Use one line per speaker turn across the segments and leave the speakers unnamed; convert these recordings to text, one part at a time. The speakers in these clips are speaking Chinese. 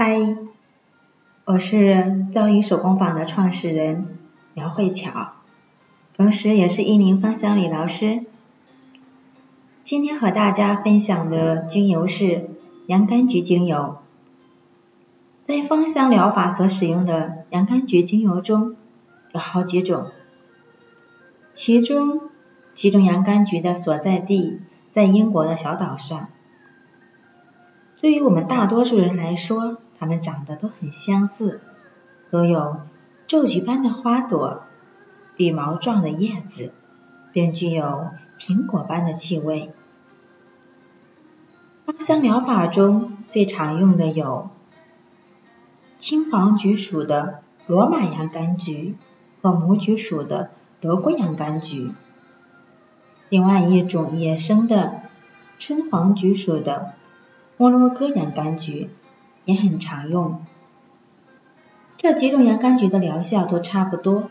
嗨，我是造诣手工坊的创始人苗慧巧，同时也是一名芳香理疗师。今天和大家分享的精油是洋甘菊精油。在芳香疗法所使用的洋甘菊精油中有好几种，其中几种洋甘菊的所在地在英国的小岛上。对于我们大多数人来说，它们长得都很相似，都有皱菊般的花朵、羽毛状的叶子，并具有苹果般的气味。芳香疗法中最常用的有青黄菊属的罗马洋甘菊和母菊属的德国洋甘菊，另外一种野生的春黄菊属的摩洛哥洋甘菊。也很常用，这几种洋甘菊的疗效都差不多。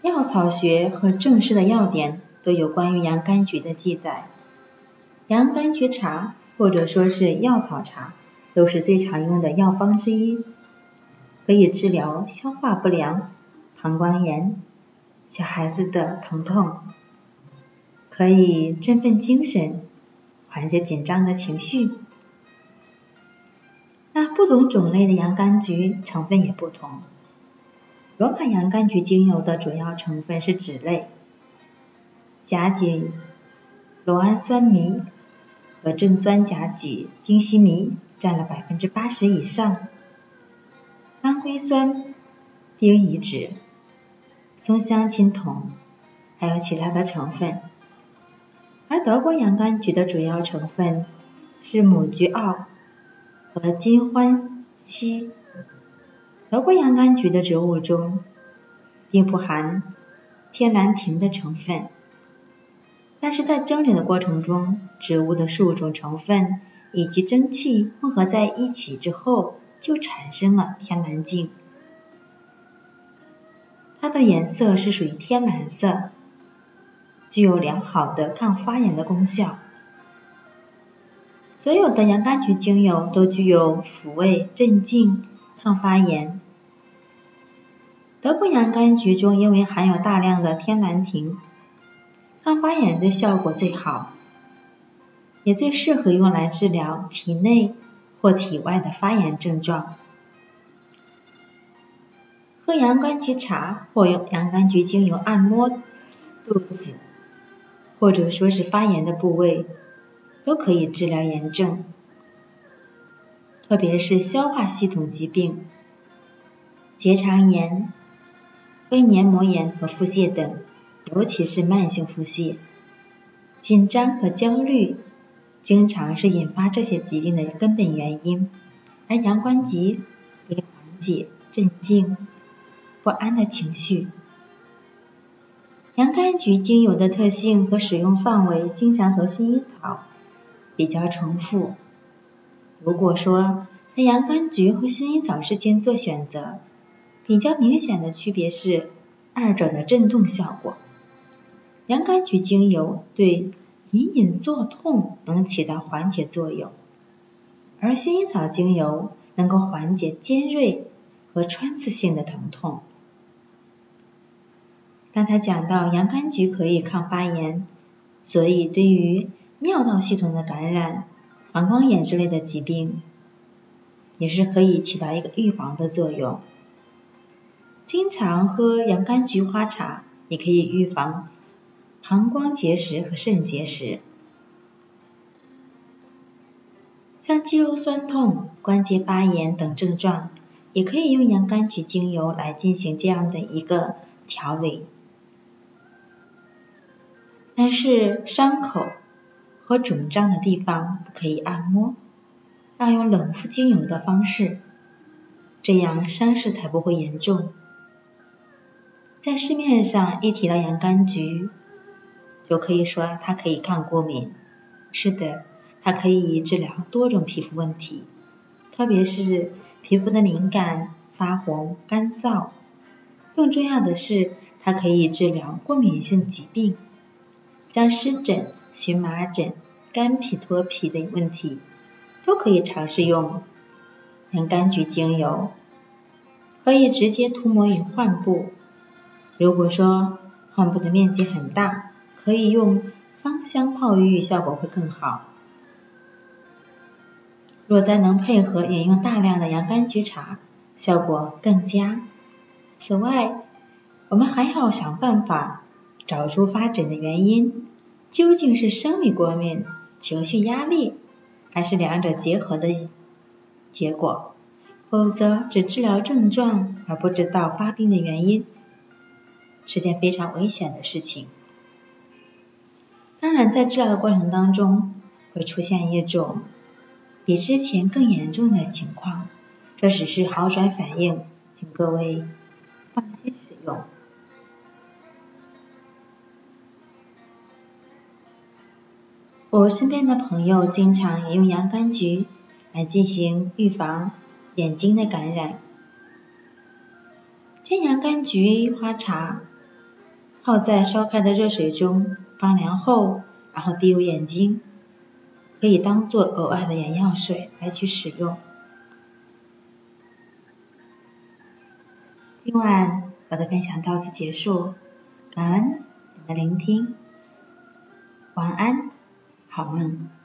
药草学和正式的药典都有关于洋甘菊的记载。洋甘菊茶或者说是药草茶，都是最常用的药方之一，可以治疗消化不良、膀胱炎、小孩子的疼痛，可以振奋精神，缓解紧张的情绪。那不同种类的洋甘菊成分也不同。罗马洋甘菊精油的主要成分是脂类，甲基酪氨酸醚和正酸甲基丁烯醚占了百分之八十以上，当归酸、丁乙酯、松香青酮，还有其他的成分。而德国洋甘菊的主要成分是母菊奥。和金欢烯，德国洋甘菊的植物中并不含天兰萦的成分，但是在蒸馏的过程中，植物的数种成分以及蒸汽混合在一起之后，就产生了天兰净。它的颜色是属于天蓝色，具有良好的抗发炎的功效。所有的洋甘菊精油都具有抚慰、镇静、抗发炎。德国洋甘菊中因为含有大量的天兰萦，抗发炎的效果最好，也最适合用来治疗体内或体外的发炎症状。喝洋甘菊茶或用洋甘菊精油按摩肚子，或者说是发炎的部位。都可以治疗炎症，特别是消化系统疾病、结肠炎、胃黏膜炎和腹泻等，尤其是慢性腹泻。紧张和焦虑经常是引发这些疾病的根本原因，而洋甘菊可以缓解、镇静不安的情绪。洋甘菊精油的特性和使用范围经常和薰衣草。比较重复。如果说在洋甘菊和薰衣草之间做选择，比较明显的区别是二者的镇动效果。洋甘菊精油对隐隐作痛能起到缓解作用，而薰衣草精油能够缓解尖锐和穿刺性的疼痛。刚才讲到洋甘菊可以抗发炎，所以对于尿道系统的感染、膀胱炎之类的疾病，也是可以起到一个预防的作用。经常喝洋甘菊花茶，也可以预防膀胱结石和肾结石。像肌肉酸痛、关节发炎等症状，也可以用洋甘菊精油来进行这样的一个调理。但是伤口。和肿胀的地方不可以按摩，要用冷敷精油的方式，这样伤势才不会严重。在市面上一提到洋甘菊，就可以说它可以抗过敏。是的，它可以治疗多种皮肤问题，特别是皮肤的敏感、发红、干燥。更重要的是，它可以治疗过敏性疾病，像湿疹。荨麻疹、干皮脱皮的问题，都可以尝试用洋甘菊精油，可以直接涂抹于患部。如果说患部的面积很大，可以用芳香泡浴，效果会更好。若再能配合饮用大量的洋甘菊茶，效果更佳。此外，我们还要想办法找出发疹的原因，究竟是生理过敏、情绪压力，还是两者结合的结果？否则只治疗症状而不知道发病的原因，是件非常危险的事情。当然，在治疗的过程当中，会出现一种。比之前更严重的情况，这只是好转反应，请各位放心使用。我身边的朋友经常也用洋甘菊来进行预防眼睛的感染。将洋甘菊花茶泡在烧开的热水中，放凉后，然后滴入眼睛。可以当做额外的眼药水来去使用。今晚我的分享到此结束，感恩你的聆听，晚安，好梦。